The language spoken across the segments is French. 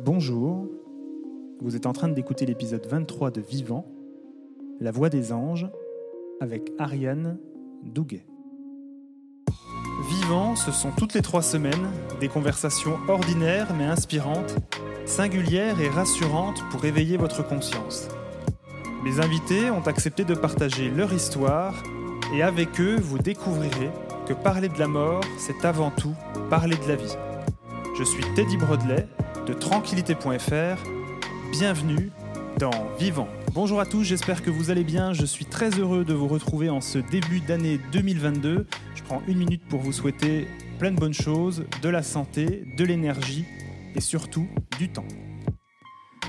Bonjour, vous êtes en train d'écouter l'épisode 23 de Vivant, La voix des anges, avec Ariane Douguet. Vivant, ce sont toutes les trois semaines des conversations ordinaires mais inspirantes, singulières et rassurantes pour éveiller votre conscience. Mes invités ont accepté de partager leur histoire et avec eux, vous découvrirez que parler de la mort, c'est avant tout parler de la vie. Je suis Teddy Brodley de tranquillité.fr. Bienvenue dans Vivant. Bonjour à tous, j'espère que vous allez bien. Je suis très heureux de vous retrouver en ce début d'année 2022. Je prends une minute pour vous souhaiter plein de bonnes choses, de la santé, de l'énergie et surtout du temps.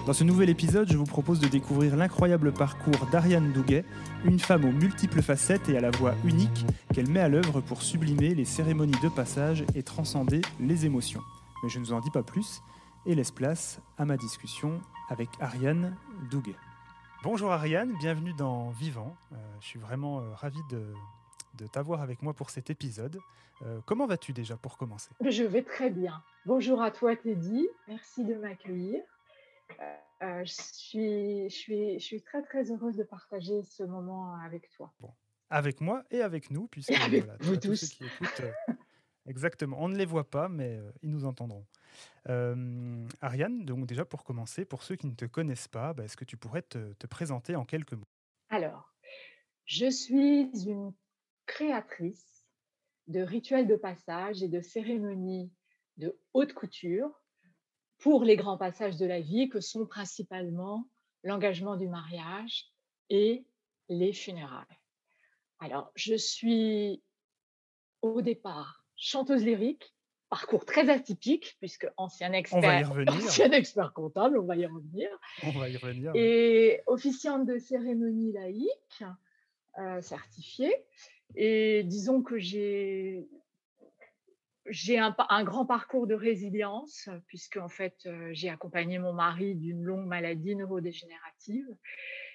Dans ce nouvel épisode, je vous propose de découvrir l'incroyable parcours d'Ariane Douguet, une femme aux multiples facettes et à la voix unique qu'elle met à l'œuvre pour sublimer les cérémonies de passage et transcender les émotions. Mais je ne vous en dis pas plus et laisse place à ma discussion avec Ariane Douguet. Bonjour Ariane, bienvenue dans Vivant. Euh, je suis vraiment euh, ravi de, de t'avoir avec moi pour cet épisode. Euh, comment vas-tu déjà pour commencer? Je vais très bien. Bonjour à toi Teddy, merci de m'accueillir. Euh, je, suis, je, suis, je suis très très heureuse de partager ce moment avec toi. Bon, avec moi et avec nous, puisque avec vous tous. ceux qui écoutent, euh, exactement. On ne les voit pas, mais euh, ils nous entendront. Ariane, donc déjà pour commencer, pour ceux qui ne te connaissent pas, bah, est-ce que tu pourrais te présenter en quelques mots? Alors, je suis une créatrice de rituels de passage et de cérémonies de haute couture pour les grands passages de la vie que sont principalement l'engagement du mariage et les funérailles. Alors, je suis au départ chanteuse lyrique, parcours très atypique, puisque ancien expert, ancien expert comptable, on va y revenir. On va y revenir. Et officiante de cérémonie laïque, euh, certifiée. Et disons que j'ai j'ai un, grand parcours de résilience, puisque en fait, euh, j'ai accompagné mon mari d'une longue maladie neurodégénérative.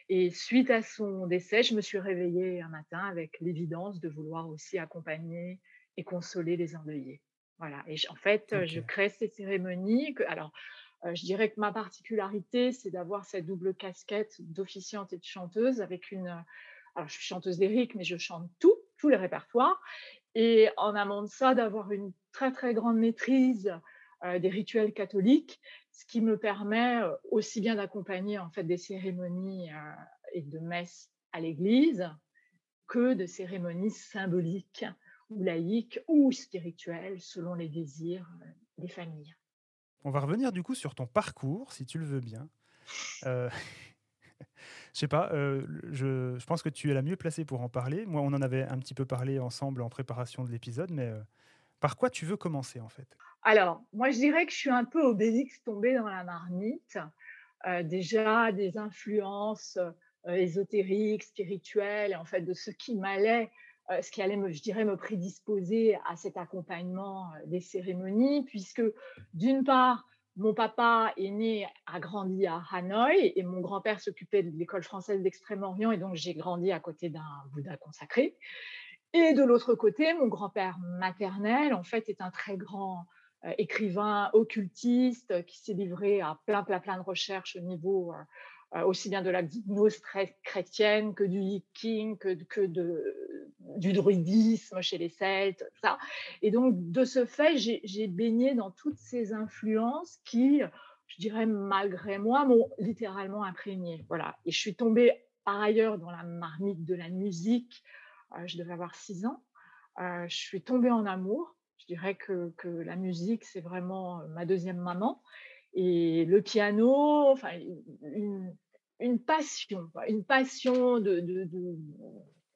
Et suite à son décès, je me suis réveillée un matin avec l'évidence de vouloir aussi accompagner et consoler les endeuillés. Voilà. Et en fait, je crée ces cérémonies. Que, alors, euh, je dirais que ma particularité, c'est d'avoir cette double casquette d'officiante et de chanteuse avec une. Alors, je suis chanteuse lyrique, mais je chante tout, tous les répertoires. Et en amont de ça, d'avoir une très très grande maîtrise euh, des rituels catholiques, ce qui me permet aussi bien d'accompagner en fait des cérémonies euh, et de messes à l'église que de cérémonies symboliques ou laïques ou spirituelles selon les désirs des familles. On va revenir du coup sur ton parcours, si tu le veux bien. Euh, je sais pas, je, je, pense que tu es la mieux placée pour en parler. Moi, on en avait un petit peu parlé ensemble en préparation de l'épisode, mais par quoi tu veux commencer en fait? Alors, moi je dirais que je suis un peu Obélix tombé dans la marmite. Euh, déjà des influences euh, ésotériques, spirituelles, en fait de ce qui m'allait, euh, ce qui allait, me, je dirais, me prédisposer à cet accompagnement des cérémonies, puisque d'une part, mon papa est né, a grandi à Hanoï et mon grand-père s'occupait de l'école française d'Extrême-Orient et donc j'ai grandi à côté d'un Bouddha consacré. Et de l'autre côté, mon grand-père maternel, en fait, est un très grand euh, écrivain occultiste qui s'est livré à plein, plein, plein de recherches au niveau euh, euh, aussi bien de la gnose chrétienne que du yiking, que, que de, du druidisme chez les Celtes, ça. Et donc, de ce fait, j'ai baigné dans toutes ces influences qui, je dirais, malgré moi, m'ont littéralement imprégné. Voilà. Et je suis tombée par ailleurs dans la marmite de la musique, euh, je devais avoir six ans. Euh, je suis tombée en amour. Je dirais que, que la musique, c'est vraiment euh, ma deuxième maman. Et le piano, enfin, une, passion, une passion de,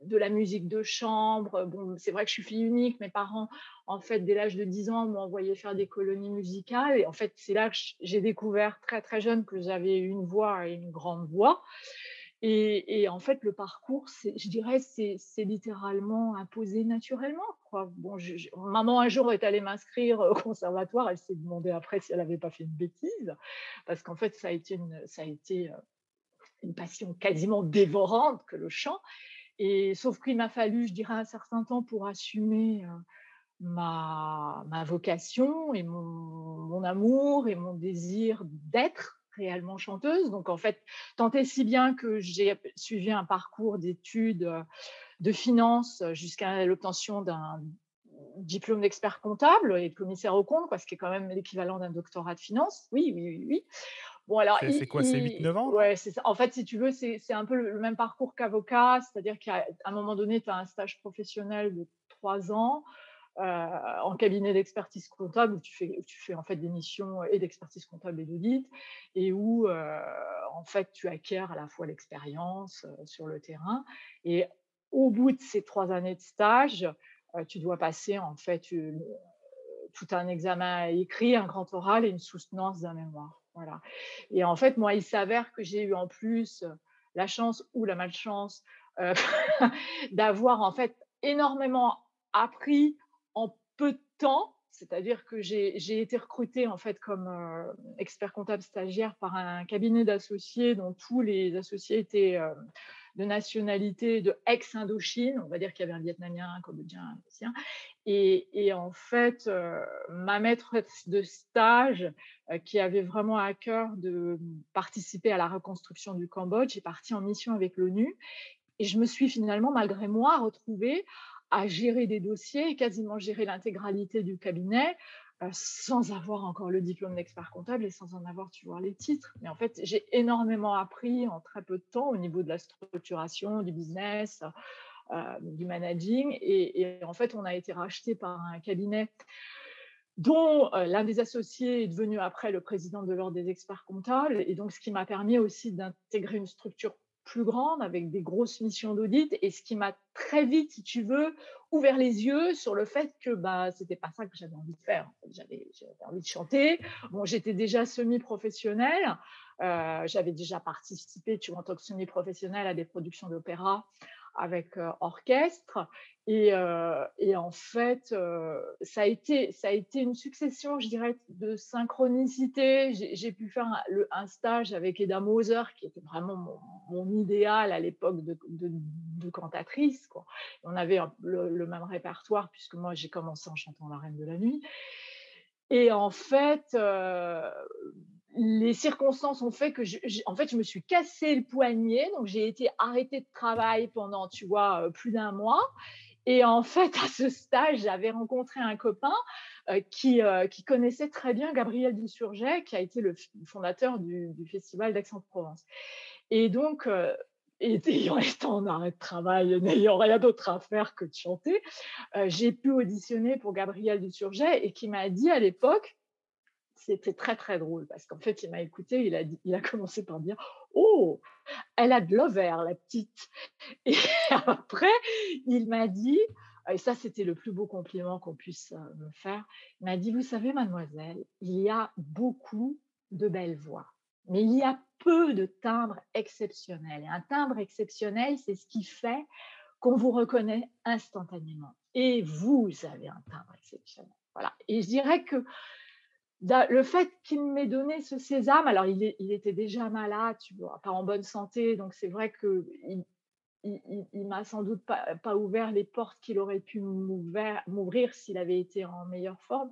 de, la musique de chambre. Bon, c'est vrai que je suis fille unique. Mes parents, en fait, dès l'âge de 10 ans, m'ont envoyé faire des colonies musicales. Et en fait, c'est là que j'ai découvert très, très jeune que j'avais une voix et une grande voix. Et, en fait, le parcours, je dirais, c'est littéralement imposé naturellement. Bon, maman, un jour, est allée m'inscrire au conservatoire. Elle s'est demandé après si elle n'avait pas fait une bêtise. Parce qu'en fait, ça a été, une, ça a été euh, une passion quasiment dévorante que le chant. Et sauf qu'il m'a fallu, je dirais, un certain temps pour assumer ma, ma vocation et mon, amour et mon désir d'être réellement chanteuse. Donc, en fait, tant et si bien que j'ai suivi un parcours d'études de finance jusqu'à l'obtention d'un diplôme d'expert comptable et de commissaire au compte, quoi, ce qui est quand même l'équivalent d'un doctorat de finance. Oui, oui, oui. oui. Bon, alors, c'est quoi, c'est 8-9 ans? Ouais. En fait, si tu veux, c'est un peu le, même parcours qu'avocat, c'est-à-dire qu'à un moment donné, tu as un stage professionnel de 3 ans. Euh, en cabinet d'expertise comptable où tu fais, tu fais en fait des missions et d'expertise comptable et d'audit et où euh, en fait tu acquiers à la fois l'expérience euh, sur le terrain et au bout de ces trois années de stage, tu dois passer en fait tout un examen écrit, un grand oral et une soutenance d'un mémoire. Et en fait, moi, il s'avère que j'ai eu en plus la chance ou la malchance d'avoir en fait énormément appris en peu de temps, c'est-à-dire que j'ai été recrutée en fait comme euh, expert comptable stagiaire par un cabinet d'associés dont tous les associés étaient euh, de nationalité de ex-Indochine. On va dire qu'il y avait un Vietnamien, un Cambodgien, un Russien. Et, en fait, euh, ma maîtresse de stage, qui avait vraiment à cœur de participer à la reconstruction du Cambodge, est partie en mission avec l'ONU. Et je me suis finalement, malgré moi, retrouvée à gérer des dossiers quasiment gérer l'intégralité du cabinet euh, sans avoir encore le diplôme d'expert comptable et sans en avoir, tu vois, les titres. Mais en fait, j'ai énormément appris en très peu de temps au niveau de la structuration, du business, euh, du managing. Et, en fait, on a été racheté par un cabinet dont euh, l'un des associés est devenu après le président de l'ordre des experts comptables. Et donc, ce qui m'a permis aussi d'intégrer une structure plus grande, avec des grosses missions d'audit, et ce qui m'a très vite, si tu veux, ouvert les yeux sur le fait que bah, c'était pas ça que j'avais envie de faire. J'avais envie de chanter. Bon, j'étais déjà semi-professionnelle. Euh, j'avais déjà participé, tu vois, en tant que semi-professionnelle à des productions d'opéra avec orchestre. Et, en fait, ça, a été, ça a été une succession, je dirais, de synchronicité. J'ai pu faire un, stage avec Eda Moser, qui était vraiment mon, idéal à l'époque de, de, cantatrice. Quoi. On avait le, même répertoire, puisque moi, j'ai commencé en chantant La Reine de la Nuit. Et en fait, les circonstances ont fait que je, en fait, je me suis cassé le poignet, donc j'ai été arrêtée de travail pendant, tu vois, euh, plus d'un mois. Et en fait, à ce stage, j'avais rencontré un copain euh, qui, euh, qui, connaissait très bien Gabriel Dusurget, qui a été le fondateur du, Festival d'Aix-en-Provence. Et donc, ayant été en arrêt de travail, n'ayant rien d'autre à faire que de chanter, j'ai pu auditionner pour Gabriel Dusurget et qui m'a dit à l'époque, c'était très très drôle parce qu'en fait, il m'a écouté, il a, il a commencé par dire Oh, elle a de l'ovaire, la petite. Et après, il m'a dit, et ça c'était le plus beau compliment qu'on puisse euh, me faire, il m'a dit Vous savez, mademoiselle, il y a beaucoup de belles voix, mais il y a peu de timbres exceptionnels. Et un timbre exceptionnel, c'est ce qui fait qu'on vous reconnaît instantanément. Et vous avez un timbre exceptionnel. Voilà. Et je dirais que le fait qu'il m'ait donné ce sésame, alors il, était déjà malade, tu vois, pas en bonne santé, donc c'est vrai que il, m'a sans doute pas, ouvert les portes qu'il aurait pu m'ouvrir s'il avait été en meilleure forme.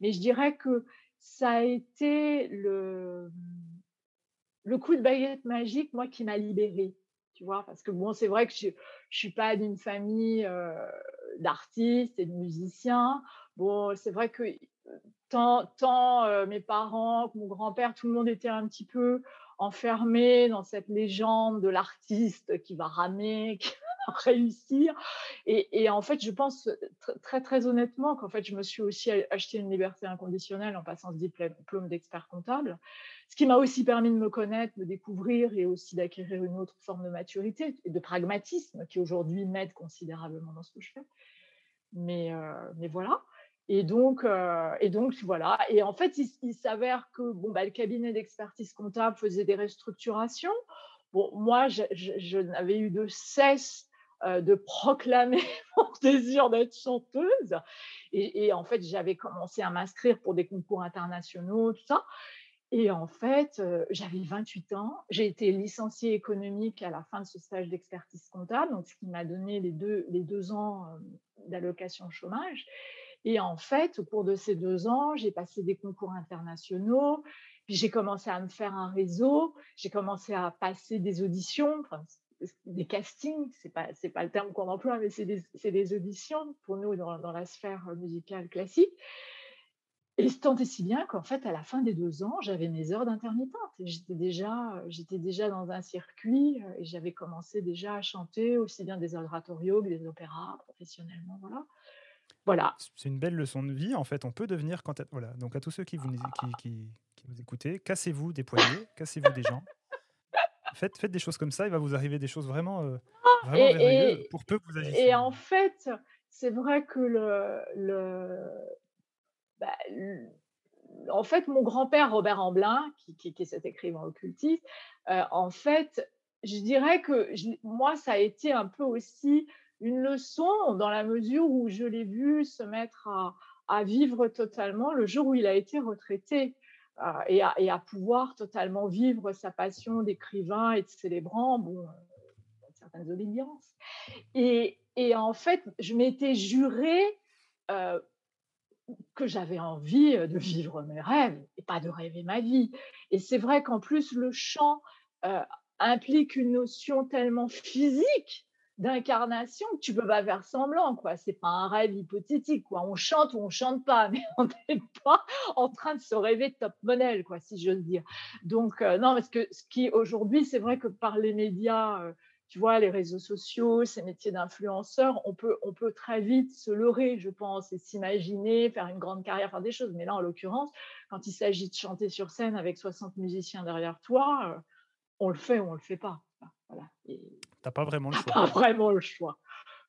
Mais je dirais que ça a été le, le coup de baguette magique, moi, qui m'a libérée. Tu vois, parce que bon, c'est vrai que je ne suis pas d'une famille euh, d'artistes et de musiciens. Bon, c'est vrai que tant, euh, mes parents que mon grand-père, tout le monde était un petit peu enfermé dans cette légende de l'artiste qui va ramer, qui va réussir. Et, en fait, je pense très, très honnêtement qu'en fait, je me suis aussi acheté une liberté inconditionnelle en passant ce diplôme d'expert comptable, ce qui m'a aussi permis de me connaître, de découvrir et aussi d'acquérir une autre forme de maturité et de pragmatisme qui aujourd'hui m'aide considérablement dans ce que je fais. Mais, euh, mais voilà. Et donc, euh, et donc, voilà. Et en fait, il, s'avère que bon, bah, le cabinet d'expertise comptable faisait des restructurations. Bon, moi, je, n'avais eu de cesse euh, de proclamer mon désir d'être chanteuse. Et, en fait, j'avais commencé à m'inscrire pour des concours internationaux, tout ça. Et en fait, euh, j'avais 28 ans. J'ai été licenciée économique à la fin de ce stage d'expertise comptable, donc ce qui m'a donné les deux, les deux ans d'allocation chômage. Et en fait, au cours de ces deux ans, j'ai passé des concours internationaux, puis j'ai commencé à me faire un réseau, j'ai commencé à passer des auditions, des castings, c'est pas pas le terme qu'on emploie, mais c'est des, des, auditions pour nous dans, dans, la sphère musicale classique. Et tant et si bien qu'en fait, à la fin des deux ans, j'avais mes heures d'intermittente. J'étais déjà, j'étais déjà dans un circuit et j'avais commencé déjà à chanter aussi bien des oratorios que des opéras professionnellement. Voilà. Voilà. C'est une belle leçon de vie. En fait, on peut devenir quand voilà. Donc à tous ceux qui vous qui, qui, qui vous écoutez, cassez-vous des poignets, cassez-vous des gens. Faites, faites des choses comme ça. Il va vous arriver des choses vraiment, euh, vraiment et, pour peu que vous agissiez. Et en fait, c'est vrai que le, le bah, en fait, mon grand-père Robert Amblin, qui, qui, est cet écrivain occultiste, euh, en fait, je dirais que moi, ça a été un peu aussi une leçon dans la mesure où je l'ai vu se mettre à, vivre totalement le jour où il a été retraité euh, et, à, pouvoir totalement vivre sa passion d'écrivain et de célébrant, bon, euh, certaines obédiences. Et, en fait, je m'étais juré que j'avais envie de vivre mes rêves et pas de rêver ma vie. Et c'est vrai qu'en plus, le chant implique une notion tellement physique d'incarnation que tu peux pas faire semblant quoi c'est pas un rêve hypothétique quoi on chante ou on chante pas mais on n'est pas en train de se rêver top modèle quoi si j'ose dire donc non parce que ce qui aujourd'hui c'est vrai que par les médias tu vois, les réseaux sociaux, ces métiers d'influenceur, on peut, on peut très vite se leurrer, je pense, et s'imaginer faire une grande carrière, faire des choses. Mais là, en l'occurrence, quand il s'agit de chanter sur scène avec 60 musiciens derrière toi, euh, on le fait ou on le fait pas. Voilà. T'as pas vraiment le choix. Pas vraiment le choix.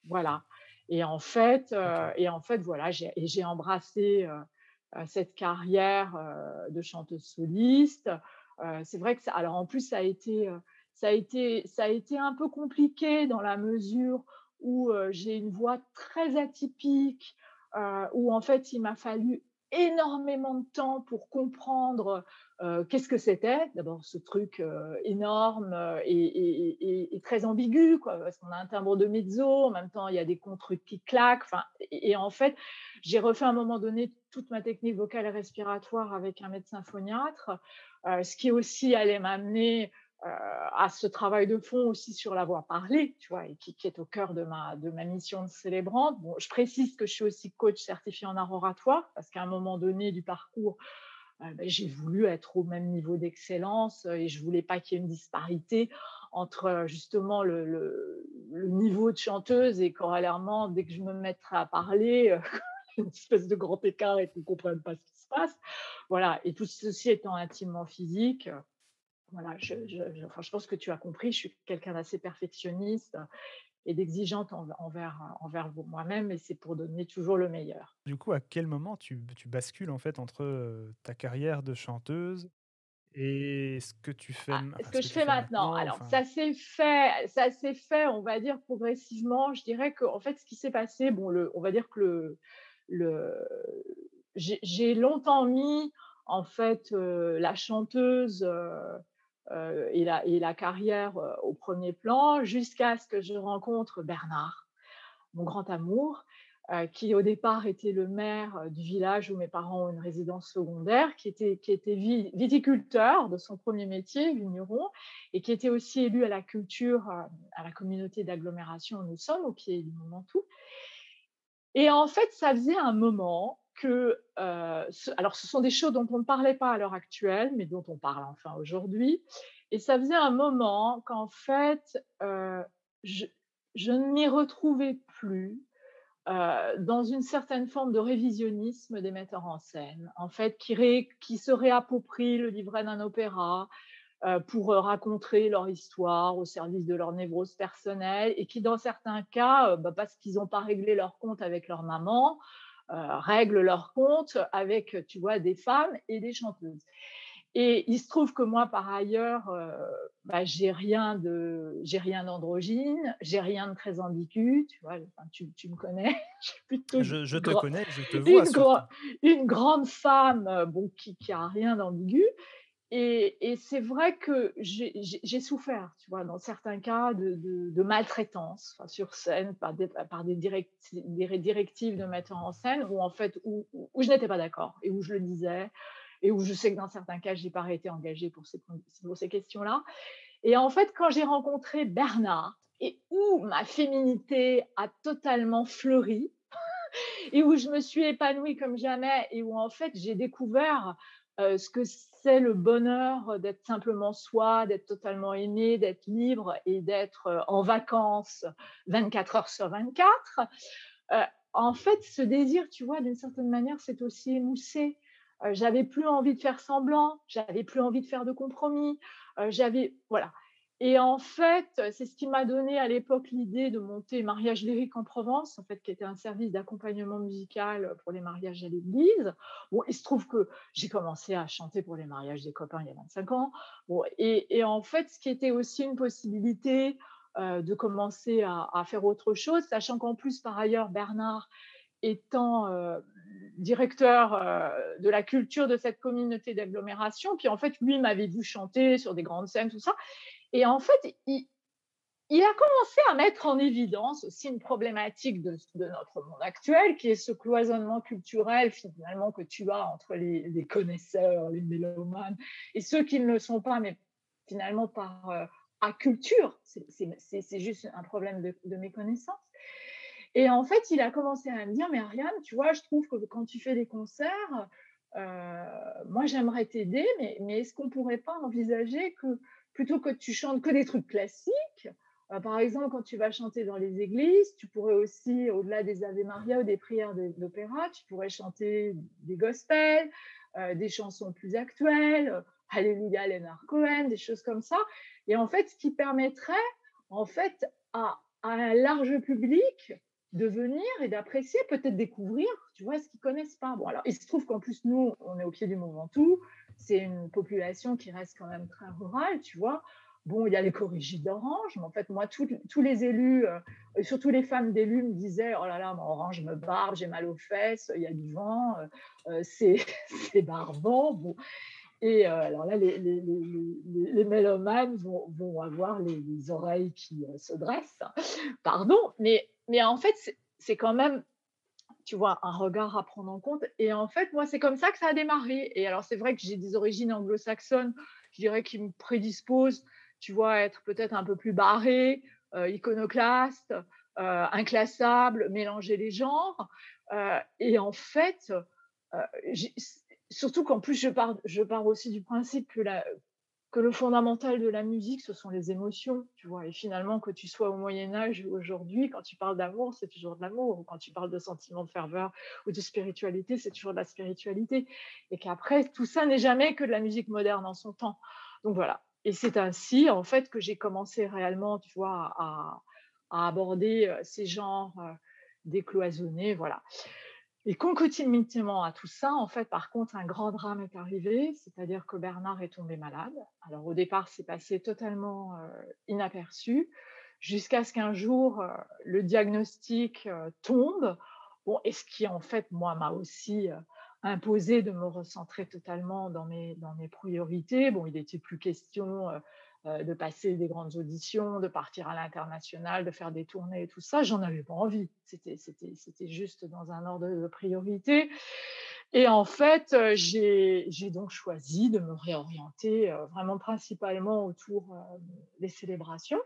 Voilà. Et en fait, euh, et en fait, voilà, j'ai embrassé euh, cette carrière de chanteuse soliste. c'est vrai que ça, alors en plus, ça a été ça a été, ça a été un peu compliqué dans la mesure où j'ai une voix très atypique, où en fait il m'a fallu énormément de temps pour comprendre qu'est-ce que c'était. D'abord ce truc énorme et, très ambigu, quoi, parce qu'on a un timbre de mezzo, en même temps il y a des contre qui claquent. Et, en fait, j'ai refait à un moment donné toute ma technique vocale et respiratoire avec un médecin phoniatre, ce qui aussi allait m'amener euh, à ce travail de fond aussi sur la voix parlée, tu vois, et qui, est au cœur de ma, de ma mission de célébrante. Bon, je précise que je suis aussi coach certifié en art oratoire, parce qu'à un moment donné du parcours, euh, ben, j'ai voulu être au même niveau d'excellence et je voulais pas qu'il y ait une disparité entre justement le, le, niveau de chanteuse et corollairement, dès que je me mettrai à parler, euh, une espèce de grand écart et qu'on ne comprenne pas ce qui se passe. Voilà, et tout ceci étant intimement physique, voilà, je, je, pense que tu as compris, je suis quelqu'un d'assez perfectionniste et d'exigeante envers, envers moi-même, et c'est pour donner toujours le meilleur. Du coup, à quel moment tu, tu bascules en fait entre euh, ta carrière de chanteuse et ce que tu fais, ah, ce que, je fais maintenant, Alors, ça s'est fait, ça s'est fait, on va dire progressivement. Je dirais que, en fait, ce qui s'est passé, bon, le, on va dire que le, le j'ai longtemps mis en fait euh, la chanteuse euh, et, la, et, la, carrière euh, au premier plan jusqu'à ce que je rencontre Bernard, mon grand amour, euh, qui au départ était le maire du village où mes parents ont une résidence secondaire, qui était, qui était viticulteur de son premier métier, vigneron, et qui était aussi élu à la culture, à la communauté d'agglomération où nous sommes, au pied du Mont Ventoux. Et en fait, ça faisait un moment euh, alors ce sont des choses dont on ne parlait pas à l'heure actuelle, mais dont on parle enfin aujourd'hui. Et ça faisait un moment qu'en fait, euh, je, ne m'y retrouvais plus euh, dans une certaine forme de révisionnisme des metteurs en scène, en fait, qui, qui se réapproprient le livret d'un opéra, pour raconter leur histoire au service de leur névrose personnelle et qui, dans certains cas, bah, parce qu'ils n'ont pas réglé leur compte avec leur maman, règlent leur compte avec, tu vois, des femmes et des chanteuses. Et il se trouve que moi, par ailleurs, euh, bah, j'ai rien de, j'ai rien d'androgyne, j'ai rien de très ambigu, tu vois. tu, me connais. plutôt je, te connais, je te vois. Une, une grande femme, euh, bon, qui, qui a rien d'ambigu. Et, c'est vrai que j'ai souffert, tu vois, dans certains cas de, maltraitance sur scène par des, directives de mettre en scène où en fait où, je n'étais pas d'accord et où je le disais et où je sais que dans certains cas je n'ai pas été engagée pour ces, pour ces questions-là. Et en fait, quand j'ai rencontré Bernard et où ma féminité a totalement fleuri et où je me suis épanouie comme jamais et où en fait j'ai découvert euh, ce que c'est le bonheur d'être simplement soi, d'être totalement aimé, d'être libre et d'être euh, en vacances 24 heures sur 24. Euh, en fait, ce désir, tu vois, d'une certaine manière, c'est aussi émoussé. j'avais plus envie de faire semblant, j'avais plus envie de faire de compromis, j'avais, voilà. Et en fait, c'est ce qui m'a donné à l'époque l'idée de monter Mariage lyrique en Provence, en fait, qui était un service d'accompagnement musical pour les mariages à l'église. Bon, il se trouve que j'ai commencé à chanter pour les mariages des copains il y a 25 ans. Bon, et, en fait, ce qui était aussi une possibilité euh, de commencer à, faire autre chose, sachant qu'en plus, par ailleurs, Bernard étant euh, directeur euh, de la culture de cette communauté d'agglomération, qui en fait, lui, m'avait vu chanter sur des grandes scènes, tout ça. Et en fait, il, a commencé à mettre en évidence aussi une problématique de, notre monde actuel, qui est ce cloisonnement culturel finalement que tu as entre les, connaisseurs, les mélomanes, et ceux qui ne le sont pas, mais finalement par euh, à culture. C'est juste un problème de, méconnaissance. Et en fait, il a commencé à me dire, mais Ariane, tu vois, je trouve que quand tu fais des concerts, euh, moi j'aimerais t'aider, mais, mais est-ce qu'on pourrait pas envisager que plutôt que tu chantes que des trucs classiques, euh, par exemple, quand tu vas chanter dans les églises, tu pourrais aussi, au-delà des Ave Maria ou des prières d'opéra, tu pourrais chanter des gospels, euh, des chansons plus actuelles, euh, Alléluia, Léonard Cohen, des choses comme ça. Et en fait, ce qui permettrait, en fait, à, un large public de venir et d'apprécier, peut-être découvrir, tu vois, ce qu'ils connaissent pas. Bon, alors, il se trouve qu'en plus, nous, on est au pied du Mont Ventoux c'est une population qui reste quand même très rurale, tu vois. Bon, il y a les corrigés d'Orange, mais en fait, moi, tous les élus, euh, surtout les femmes d'élus, me disaient Oh là là, Orange me barbe, j'ai mal aux fesses, il y a du vent, euh, euh, c'est barbant. Bon. Et alors là, les, les, les, les mélomanes vont, vont, avoir les, oreilles qui se dressent, pardon, mais, mais en fait, c'est quand même tu vois, un regard à prendre en compte. Et en fait, moi, c'est comme ça que ça a démarré. Et alors, c'est vrai que j'ai des origines anglo-saxonnes, je dirais, qui me prédisposent, tu vois, à être peut-être un peu plus barré, euh, iconoclaste, euh, inclassable, mélanger les genres. Euh, et en fait, surtout qu'en plus, je pars, je pars aussi du principe que la, que le fondamental de la musique, ce sont les émotions, tu vois. Et finalement, que tu sois au Moyen Âge ou aujourd'hui, quand tu parles d'amour, c'est toujours de l'amour. Ou quand tu parles de sentiment de ferveur ou de spiritualité, c'est toujours de la spiritualité. Et qu'après, tout ça n'est jamais que de la musique moderne en son temps. Donc voilà. Et c'est ainsi, en fait, que j'ai commencé réellement, tu vois, à, à aborder euh, ces genres euh, décloisonnés. Voilà. Et concomitamment à tout ça, en fait, par contre, un grand drame est arrivé, c'est-à-dire que Bernard est tombé malade. Alors au départ, c'est passé totalement euh, inaperçu, jusqu'à ce qu'un jour, euh, le diagnostic euh, tombe. Bon, et ce qui, en fait, moi, m'a aussi imposé de me recentrer totalement dans mes, dans mes priorités. Bon, il n'était plus question de passer des grandes auditions, de partir à l'international, de faire des tournées et tout ça. J'en avais pas envie. C'était, juste dans un ordre de priorité. Et en fait, euh, j'ai, donc choisi de me réorienter euh, vraiment principalement autour des célébrations.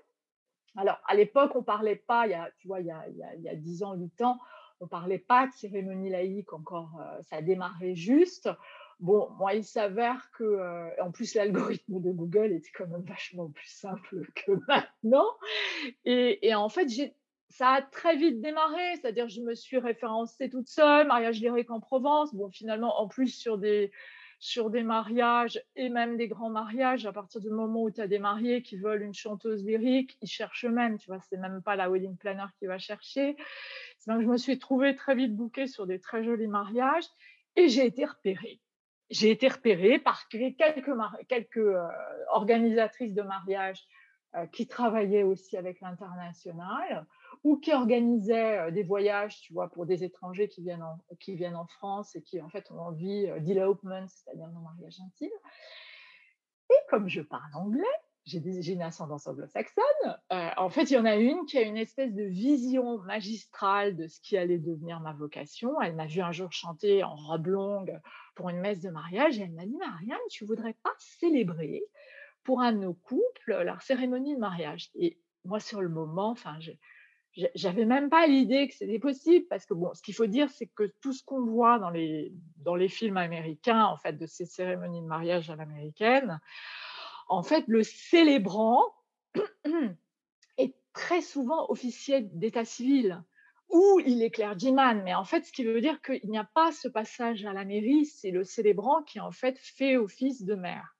Alors, à l'époque, on parlait pas, il y a, tu vois, il y a, il y a, 10 ans, 8 ans, on parlait pas de cérémonie laïque encore, ça a démarré juste. Bon, moi, il s'avère que, euh, en plus, l'algorithme de Google était quand même vachement plus simple que maintenant. Et, en fait, ça a très vite démarré, c'est-à-dire je me suis référencée toute seule, mariage lyrique en Provence. Bon, finalement, en plus, sur des, sur des mariages et même des grands mariages, à partir du moment où tu as des mariés qui veulent une chanteuse lyrique, ils cherchent eux-mêmes, tu vois, c'est même pas la wedding planner qui va chercher. Donc, je me suis trouvée très vite bookée sur des très jolis mariages et j'ai été repérée j'ai été repérée par quelques, euh, organisatrices de mariage euh, qui travaillaient aussi avec l'international ou qui organisaient euh, des voyages, tu vois, pour des étrangers qui viennent en, France et qui, en fait, ont envie d'elopement, c'est-à-dire de mariage intime. comme je parle anglais, j'ai une ascendance anglo-saxonne. Euh, en fait, il y en a une qui a une espèce de vision magistrale de ce qui allait devenir ma vocation. Elle m'a vu un jour chanter en robe longue pour une messe de mariage et elle m'a dit Marianne, tu voudrais pas célébrer pour un de nos couples leur cérémonie de mariage? Et moi, sur le moment, enfin, j'avais même pas l'idée que c'était possible parce que bon, ce qu'il faut dire, c'est que tout ce qu'on voit dans les dans les films américains, en fait, de ces cérémonies de mariage à l'américaine en fait, le célébrant est très souvent officier d'état civil ou il est clergyman. Mais en fait, ce qui veut dire qu'il n'y a pas ce passage à la mairie, c'est le célébrant qui en fait fait office de maire.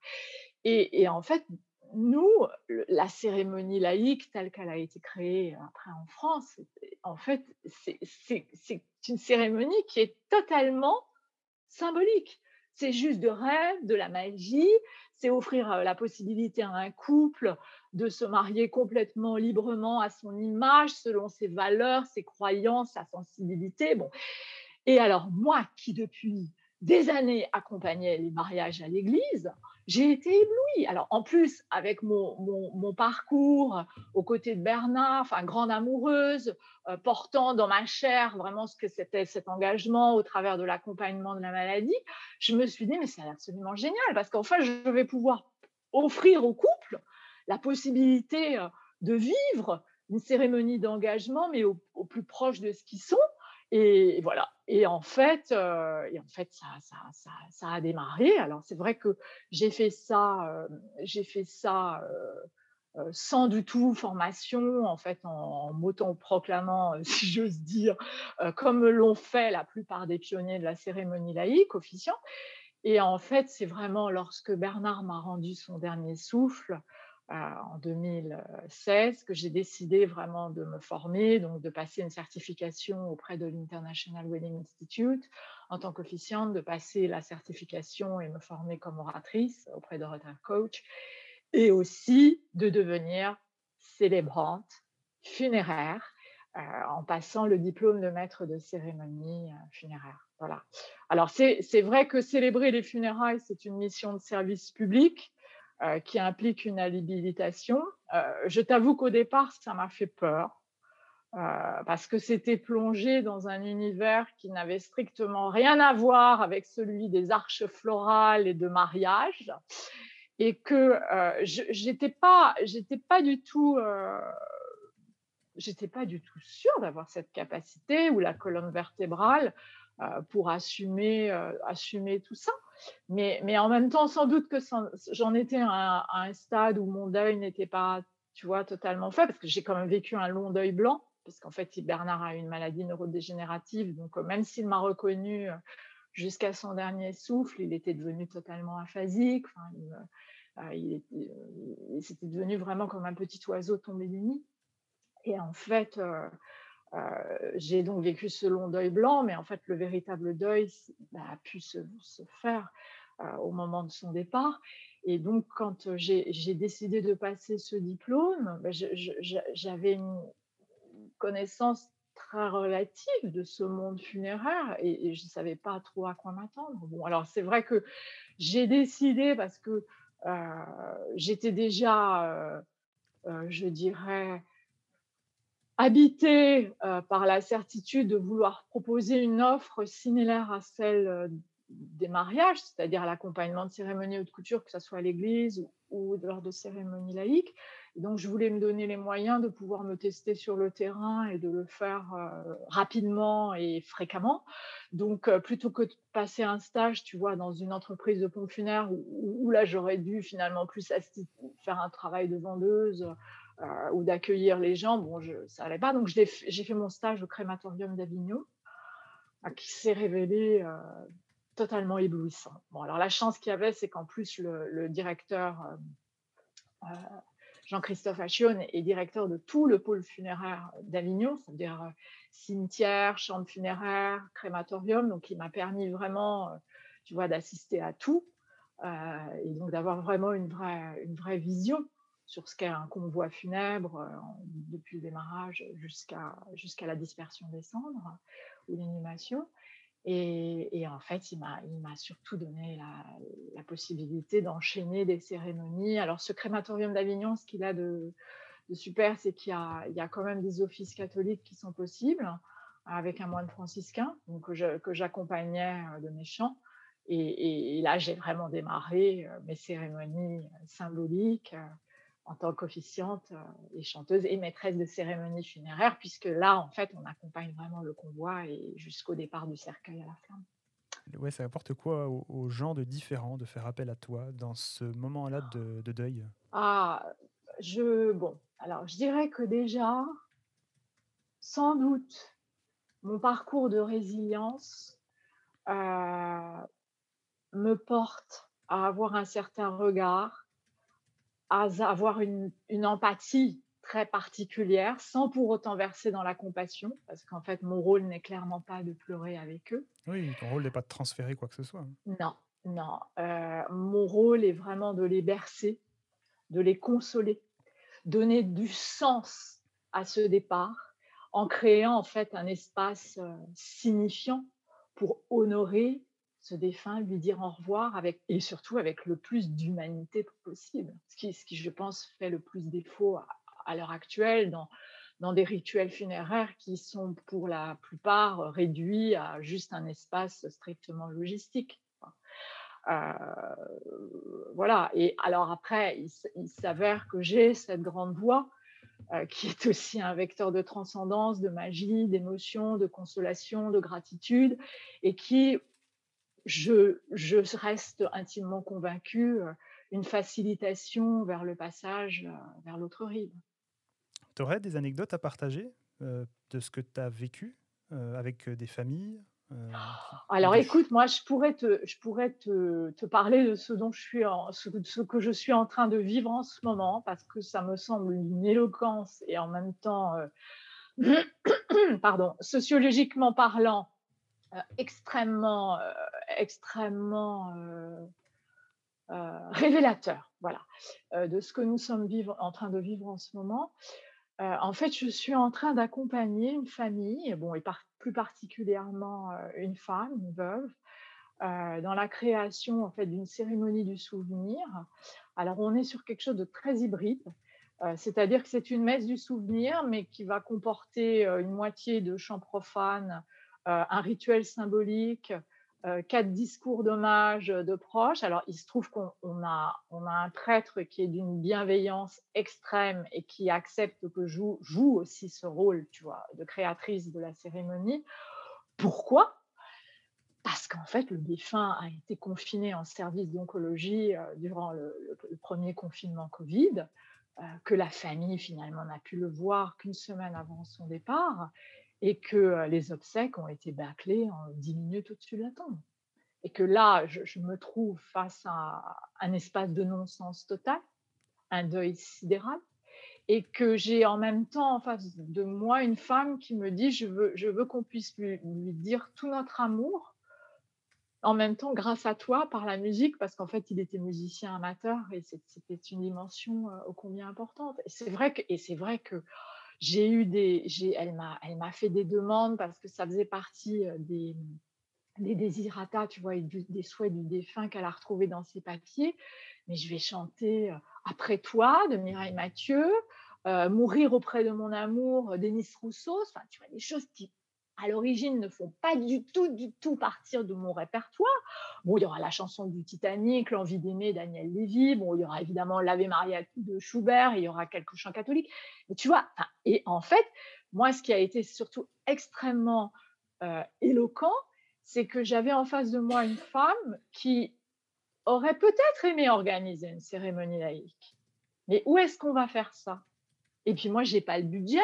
Et, en fait, nous, la cérémonie laïque telle qu'elle a été créée après en France, en fait, c'est une cérémonie qui est totalement symbolique. C'est juste de rêve, de la magie, c'est offrir la possibilité à un couple de se marier complètement librement à son image, selon ses valeurs, ses croyances, sa sensibilité. Bon. Et alors, moi qui depuis des années accompagnais les mariages à l'église, j'ai été éblouie. Alors, en plus, avec mon, mon, parcours aux côtés de Bernard, enfin, grande amoureuse, euh, portant dans ma chair vraiment ce que c'était cet engagement au travers de l'accompagnement de la maladie, je me suis dit, mais c'est absolument génial parce qu'enfin, je vais pouvoir offrir au couple la possibilité euh, de vivre une cérémonie d'engagement, mais au, au, plus proche de ce qu'ils sont, et voilà. Et en fait, euh, et en fait ça, ça, ça, a démarré. Alors c'est vrai que j'ai fait ça, euh, j'ai fait ça euh, sans du tout formation, en fait, en, en proclamant si j'ose dire, comme l'ont fait la plupart des pionniers de la cérémonie laïque officiant. Et en fait, c'est vraiment lorsque Bernard m'a rendu son dernier souffle, en 2016 que j'ai décidé vraiment de me former, donc de passer une certification auprès de l'International Wedding Institute en tant qu'officiante, de passer la certification et me former comme oratrice auprès de Rotary Coach, et aussi de devenir célébrante funéraire euh, en passant le diplôme de maître de cérémonie euh, funéraire. Voilà. Alors c'est vrai que célébrer les funérailles, c'est une mission de service public euh, qui implique une habilitation. Euh, je t'avoue qu'au départ, ça m'a fait peur. Euh, parce que c'était plongé dans un univers qui n'avait strictement rien à voir avec celui des arches florales et de mariage, et que j'étais pas, j'étais pas du tout, j'étais pas du tout sûre d'avoir cette capacité ou la colonne vertébrale pour assumer, assumer tout ça. Mais, mais en même temps, sans doute que j'en étais à, un stade où mon deuil n'était pas, tu vois, totalement fait, parce que j'ai quand même vécu un long deuil blanc, parce qu'en fait, Bernard a une maladie neurodégénérative, donc euh, même s'il m'a reconnu euh, jusqu'à son dernier souffle, il était devenu totalement aphasique. Enfin, il, euh, devenu vraiment comme un petit oiseau tombé du nid. Et en fait, j'ai donc vécu ce long deuil blanc, mais en fait, le véritable deuil bah, a pu se, faire au moment de son départ. Et donc, quand j'ai décidé de passer ce diplôme, bah, j'avais une connaissance très relative de ce monde funéraire et, je ne savais pas trop à quoi m'attendre. Bon, alors c'est vrai que j'ai décidé parce que j'étais déjà, je dirais, habité euh, par la certitude de vouloir proposer une offre similaire à celle euh, des mariages, c'est-à-dire l'accompagnement de cérémonies de couture, que ce soit à l'église ou, lors de cérémonies laïques. donc, je voulais me donner les moyens de pouvoir me tester sur le terrain et de le faire euh, rapidement et fréquemment. Donc, plutôt que de passer un stage, tu vois, dans une entreprise de pompes funèbres où, où là, j'aurais dû finalement plus faire un travail de vendeuse, euh, ou d'accueillir les gens. Bon, je, ça n'allait pas. Donc, j'ai fait mon stage au crématorium d'Avignon, euh, qui s'est révélé euh, totalement éblouissant. Bon, alors la chance qu'il y avait, c'est qu'en plus, le, directeur Jean-Christophe Achion est directeur de tout le pôle funéraire d'Avignon, c'est-à-dire cimetière, chambre funéraire, crématorium. Donc, il m'a permis vraiment, tu vois, d'assister à tout et donc d'avoir vraiment une vraie, une vraie vision sur ce qu'est un convoi funèbre euh, depuis le démarrage jusqu'à la dispersion des cendres ou l'inhumation. Et, en fait, il m'a surtout donné la, possibilité d'enchaîner des cérémonies. Alors, ce crématorium d'Avignon, ce qu'il a de, super, c'est qu'il y, a quand même des offices catholiques qui sont possibles avec un moine franciscain donc, que j'accompagnais euh, de mes chants. Et, là, j'ai vraiment démarré euh, mes cérémonies symboliques en tant qu'officiante et chanteuse et maîtresse de cérémonies funéraires, puisque là, en fait, on accompagne vraiment le convoi et jusqu'au départ du cercueil à la flamme. Ouais, ça apporte quoi aux, gens de différents de faire appel à toi dans ce moment-là de, de, deuil? Ah, je bon, alors je dirais que déjà, sans doute, mon parcours de résilience euh, me porte à avoir un certain regard, avoir une, empathie très particulière, sans pour autant verser dans la compassion, parce qu'en fait, mon rôle n'est clairement pas de pleurer avec eux. Oui, ton rôle n'est pas de transférer quoi que ce soit. Non, non. Euh, mon rôle est vraiment de les bercer, de les consoler, donner du sens à ce départ, en créant en fait un espace euh, signifiant pour honorer ce défunt, lui dire au revoir avec, et surtout avec le plus d'humanité possible. Ce qui, je pense, fait le plus défaut à, l'heure actuelle dans, dans des rituels funéraires qui sont pour la plupart réduits à juste un espace strictement logistique. Euh, voilà. Et alors après, il, il s'avère que j'ai cette grande voix euh, qui est aussi un vecteur de transcendance, de magie, d'émotion, de consolation, de gratitude, et qui, je, je reste intimement convaincue, euh, une facilitation vers le passage euh, vers l'autre rive. Tu aurais des anecdotes à partager de ce que tu as vécu avec des familles euh, Alors écoute, moi je pourrais te, je pourrais te, te parler de ce dont je suis en, ce, que je suis en train de vivre en ce moment parce que ça me semble une éloquence et en même temps, euh, pardon, sociologiquement parlant, euh, extrêmement, extrêmement révélateur, voilà, de ce que nous sommes vivre, en train de vivre en ce moment. en fait, je suis en train d'accompagner une famille, bon, et plus particulièrement une femme, une veuve, dans la création en fait d'une cérémonie du souvenir. Alors on est sur quelque chose de très hybride, c'est-à-dire que c'est une messe du souvenir, mais qui va comporter une moitié de chants profanes, un rituel symbolique, euh, quatre discours d'hommage de proches. Alors, il se trouve qu'on a, on a un prêtre qui est d'une bienveillance extrême et qui accepte que joue, aussi ce rôle, tu vois, de créatrice de la cérémonie. Pourquoi? Parce qu'en fait, le défunt a été confiné en service d'oncologie euh, durant le, premier confinement Covid, euh, que la famille finalement n'a pu le voir qu'une semaine avant son départ, et que les obsèques ont été bâclées en 10 minutes au-dessus de la tombe. Et que là, je, me trouve face à un espace de non-sens total, un deuil sidéral, et que j'ai en même temps en face de moi une femme qui me dit je veux, je veux qu'on puisse lui, dire tout notre amour, en même temps grâce à toi par la musique, parce qu'en fait il était musicien amateur et c'était une dimension ô combien importante. C'est vrai que, et c'est vrai que j'ai eu des, elle m'a, elle m'a fait des demandes parce que ça faisait partie des, des désirata, tu vois, des souhaits du défunt qu'elle a retrouvé dans ses papiers. Mais je vais chanter Après toi de Mireille Mathieu, Mourir auprès de mon amour Denis Rousseau, enfin, tu vois, des choses qui à l'origine ne font pas du tout, du tout partir de mon répertoire. Bon, il y aura la chanson du Titanic, L'envie d'aimer, Daniel Lévy. Bon, il y aura évidemment l'Ave Maria de Schubert, il y aura quelques chants catholiques. Mais tu vois, et en fait, moi, ce qui a été surtout extrêmement euh, éloquent, c'est que j'avais en face de moi une femme qui aurait peut-être aimé organiser une cérémonie laïque. Mais où est-ce qu'on va faire ça? Et puis moi, j'ai pas le budget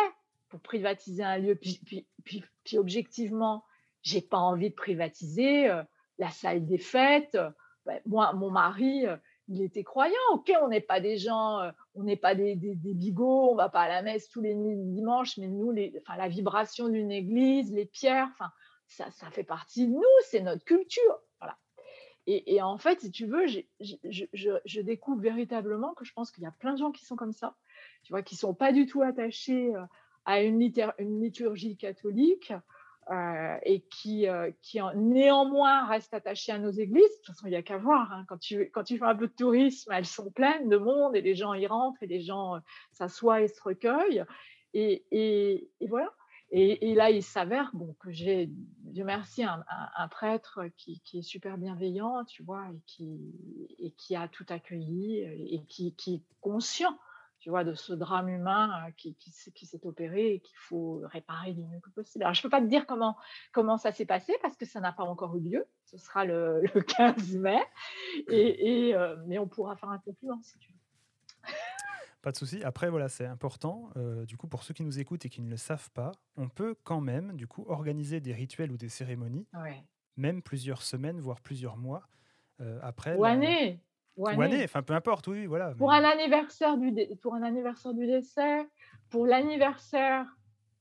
pour privatiser un lieu. Puis, puis, puis, puis objectivement, j'ai pas envie de privatiser euh, la salle des fêtes. Ben, moi, mon mari, euh, il était croyant. Ok, on n'est pas des gens, euh, on n'est pas des, des, bigots, on va pas à la messe tous les dimanches, mais nous, les, la vibration d'une église, les pierres, ça, ça fait partie de nous, c'est notre culture. Voilà. Et, et, en fait, si tu veux, je, je, je, découvre véritablement que je pense qu'il y a plein de gens qui sont comme ça, tu vois, qui sont pas du tout attachés à une, liturgie catholique, euh, et qui, euh, qui néanmoins restent attachés à nos églises. De toute façon, il n'y a qu'à voir. Hein. Quand, tu, quand tu fais un peu de tourisme, elles sont pleines de monde et les gens y rentrent et les gens euh, s'assoient et se recueillent. Et, et, voilà. Et, là, il s'avère bon, que j'ai, Dieu merci, un, un, prêtre qui, qui, est super bienveillant, tu vois, et qui, et qui a tout accueilli et qui, qui est conscient tu vois, de ce drame humain euh, qui, qui, s'est opéré et qu'il faut réparer du mieux que possible. Alors, je ne peux pas te dire comment, comment ça s'est passé parce que ça n'a pas encore eu lieu. Ce sera le, 15 mai. Et, euh, mais on pourra faire un compliment si tu veux. Pas de souci. Après, voilà, c'est important. Euh, du coup, pour ceux qui nous écoutent et qui ne le savent pas, on peut quand même, du coup, organiser des rituels ou des cérémonies, même plusieurs semaines, voire plusieurs mois après. Ou années. Ou année. enfin peu importe, oui, voilà. Pour, un anniversaire du pour un anniversaire du décès, pour l'anniversaire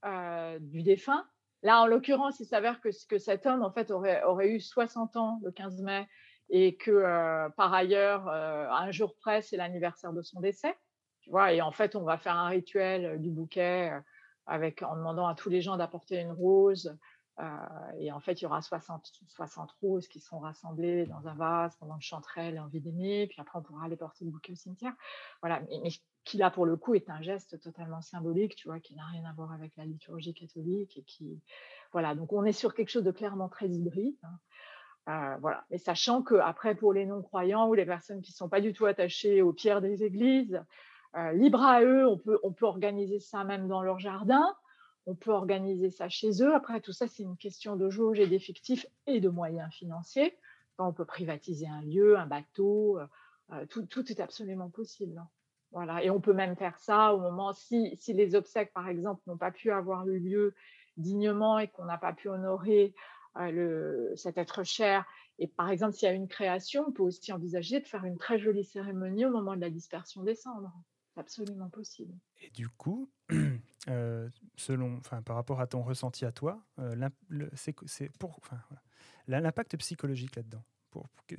euh, du défunt. Là, en l'occurrence, il s'avère que, que cet homme, en fait, aurait, aurait eu 60 ans le 15 mai et que, euh, par ailleurs, euh, un jour près, c'est l'anniversaire de son décès. Tu vois, et en fait, on va faire un rituel du bouquet avec, en demandant à tous les gens d'apporter une rose, et en fait, il y aura 60, 60 roses qui sont rassemblées dans un vase pendant le chanterelle et envie d'aimer. Puis après, on pourra aller porter le bouquet au cimetière. Voilà, mais, qui là, pour le coup, est un geste totalement symbolique, tu vois, qui n'a rien à voir avec la liturgie catholique. Et qui, voilà, donc on est sur quelque chose de clairement très hybride. Hein. Euh, voilà, mais sachant que après, pour les non-croyants ou les personnes qui ne sont pas du tout attachées aux pierres des églises, euh, libre à eux, on peut, on peut organiser ça même dans leur jardin on peut organiser ça chez eux. Après, tout ça, c'est une question de jauge et d'effectifs et de moyens financiers. on peut privatiser un lieu, un bateau, euh, euh, tout, est absolument possible. Hein. Voilà. Et on peut même faire ça au moment, si, si les obsèques, par exemple, n'ont pas pu avoir eu lieu dignement et qu'on n'a pas pu honorer euh, cet être cher. Et par exemple, s'il y a une création, on peut aussi envisager de faire une très jolie cérémonie au moment de la dispersion des cendres. Absolument possible. Et du coup, euh, selon, enfin, par rapport à ton ressenti à toi, euh, c'est pour, enfin, l'impact psychologique là-dedans.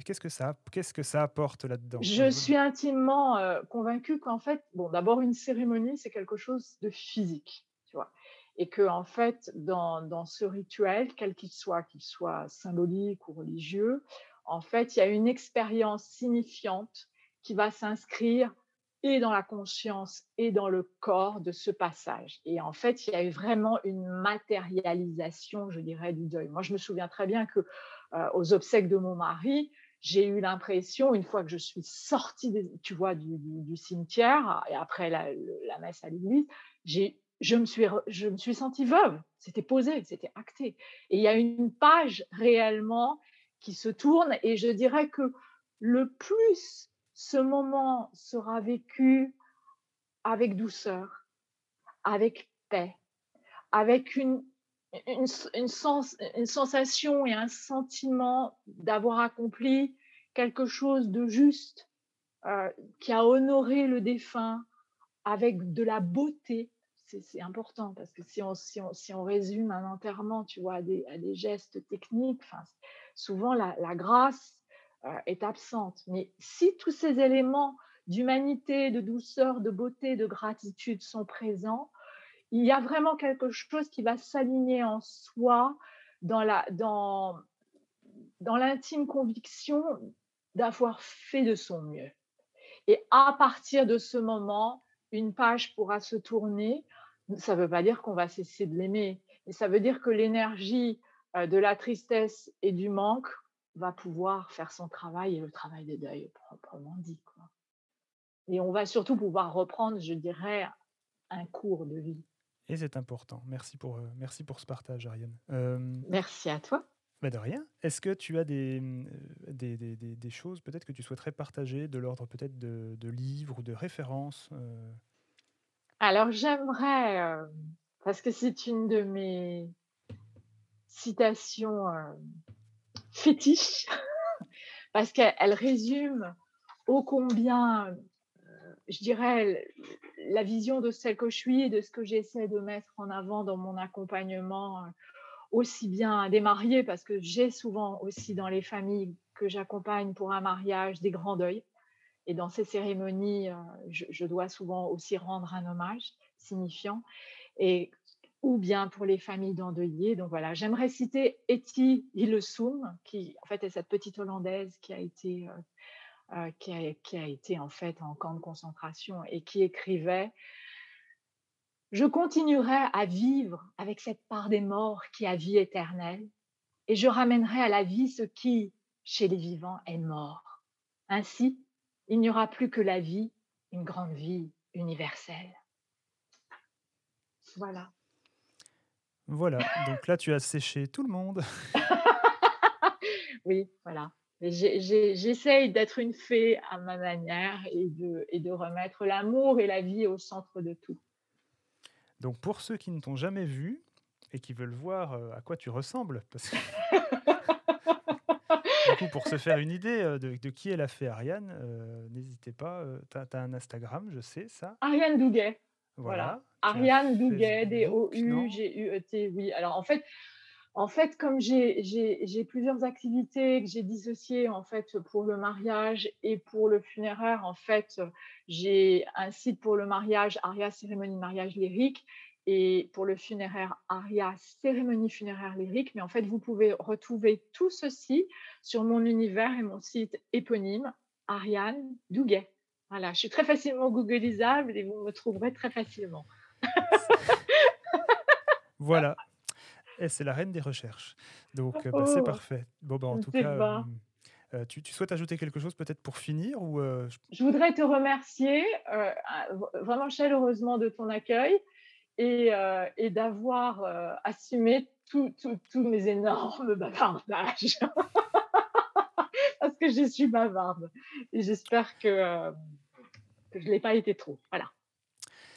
Qu'est-ce que ça, qu'est-ce que ça apporte là-dedans? Je suis intimement euh, convaincue qu'en fait, bon, d'abord une cérémonie, c'est quelque chose de physique, tu vois, et que en fait, dans, dans ce rituel, quel qu'il soit, qu'il soit symbolique ou religieux, en fait, il y a une expérience signifiante qui va s'inscrire et dans la conscience et dans le corps de ce passage. Et en fait, il y a eu vraiment une matérialisation, je dirais, du deuil. Moi, je me souviens très bien que euh, aux obsèques de mon mari, j'ai eu l'impression, une fois que je suis sortie, tu vois, du, cimetière et après la, messe à l'église, j'ai je me suis je me suis sentie veuve. C'était posé, c'était acté. Et il y a une page réellement qui se tourne et je dirais que le plus ce moment sera vécu avec douceur, avec paix, avec une, sensation et un sentiment d'avoir accompli quelque chose de juste, euh, qui a honoré le défunt avec de la beauté. C'est important parce que si on, résume un enterrement, tu vois, à des, gestes techniques, souvent la, grâce est absente. Mais si tous ces éléments d'humanité, de douceur, de beauté, de gratitude sont présents, il y a vraiment quelque chose qui va s'aligner en soi dans la dans dans l'intime conviction d'avoir fait de son mieux. Et à partir de ce moment, une page pourra se tourner. Ça ne veut pas dire qu'on va cesser de l'aimer, mais ça veut dire que l'énergie euh, de la tristesse et du manque va pouvoir faire son travail et le travail des deuils proprement dit. Quoi. Et on va surtout pouvoir reprendre, je dirais, un cours de vie. Et c'est important. Merci pour, euh, merci pour ce partage, Ariane. merci à toi. Bah de rien. Est-ce que tu as des, mmh, des, des, des, choses peut-être que tu souhaiterais partager, de l'ordre peut-être de, de, livres ou de références euh? Alors j'aimerais, euh, parce que c'est une de mes citations fétiche, parce qu'elle résume ô combien, euh, je dirais, la vision de celle que je suis et de ce que j'essaie de mettre en avant dans mon accompagnement, euh, aussi bien des mariés, parce que j'ai souvent aussi dans les familles que j'accompagne pour un mariage des grands deuils. Et dans ces cérémonies, euh, je, je dois souvent aussi rendre un hommage signifiant. Et ou bien pour les familles d'endeuillés. Donc voilà, j'aimerais citer Etty Hillesum, qui en fait est cette petite Hollandaise qui a été, euh, euh, qui a été en fait en camp de concentration et qui écrivait Je continuerai à vivre avec cette part des morts qui a vie éternelle, et je ramènerai à la vie ce qui, chez les vivants, est mort. Ainsi, il n'y aura plus que la vie, une grande vie universelle. Voilà. Voilà, donc là tu as séché tout le monde. oui, voilà. J'essaye d'être une fée à ma manière et de, et de remettre l'amour et la vie au centre de tout. Donc pour ceux qui ne t'ont jamais vu et qui veulent voir euh, à quoi tu ressembles, parce que... du coup, pour se faire une idée euh, de, de qui est la fée Ariane, euh, n'hésitez pas, tu as, un Instagram, je sais ça? Ariane Douguet. Voilà. Ariane Douguet, D-O-U-G-U-E-T, oui. Alors en fait, en fait, comme j'ai plusieurs activités que j'ai dissociées en fait pour le mariage et pour le funéraire, en fait, j'ai un site pour le mariage, Aria Cérémonie Mariage Lyrique, et pour le funéraire, Aria Cérémonie Funéraire Lyrique. Mais en fait, vous pouvez retrouver tout ceci sur mon univers et mon site éponyme, Ariane Douguet. Voilà, je suis très facilement googlisable et vous me trouverez très facilement. voilà. Et c'est la reine des recherches. Donc, euh, bah, c'est oh. parfait. Bon, bah, en tout cas, euh, euh, tu, souhaites ajouter quelque chose peut-être pour finir ou Je voudrais te remercier vraiment chaleureusement de ton accueil et, et d'avoir assumé tous mes énormes bavardages. Parce que je suis bavarde. Et j'espère que je ne l'ai pas été trop. Voilà.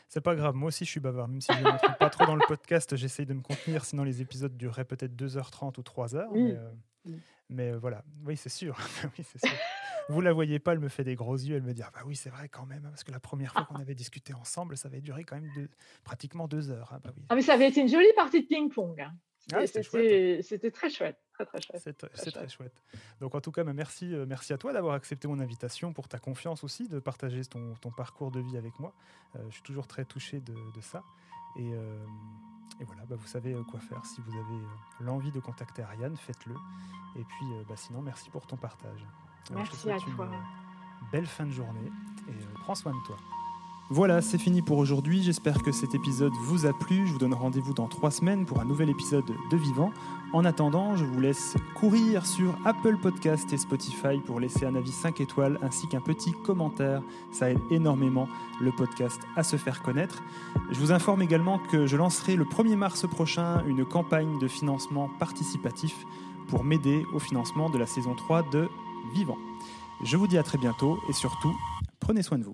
C'est pas grave, moi aussi je suis bavard, même si je ne me pas trop dans le podcast, j'essaye de me contenir, sinon les épisodes dureraient peut-être 2h30 ou 3h. Mais, euh, euh, voilà, oui, c'est sûr. oui, sûr. Vous la voyez pas, elle me fait des gros yeux, elle me dit ah bah oui, c'est vrai quand même, parce que la première fois qu'on avait discuté ensemble, ça avait duré quand même pratiquement deux heures. Hein, bah oui. Ah, mais ça avait été une jolie partie de ping-pong. Hein. Ah, c'était très chouette. Très, très chouette. C'est très, chouette. Donc, en tout cas, bah, merci, euh, merci à toi d'avoir accepté mon invitation, pour ta confiance aussi, de partager ton, ton parcours de vie avec moi. Euh, je suis toujours très touché de, de ça. Et, euh, et voilà, bah, vous savez quoi faire. Si vous avez l'envie de contacter Ariane, faites-le. Et puis, bah, sinon, merci pour ton partage. merci à toi. belle fin de journée et prends soin de toi. Voilà, c'est fini pour aujourd'hui. J'espère que cet épisode vous a plu. Je vous donne rendez-vous dans trois semaines pour un nouvel épisode de Vivant. En attendant, je vous laisse courir sur Apple Podcast et Spotify pour laisser un avis 5 étoiles ainsi qu'un petit commentaire. Ça aide énormément le podcast à se faire connaître. Je vous informe également que je lancerai le 1er mars prochain une campagne de financement participatif pour m'aider au financement de la saison 3 de Vivant. Je vous dis à très bientôt et surtout, prenez soin de vous.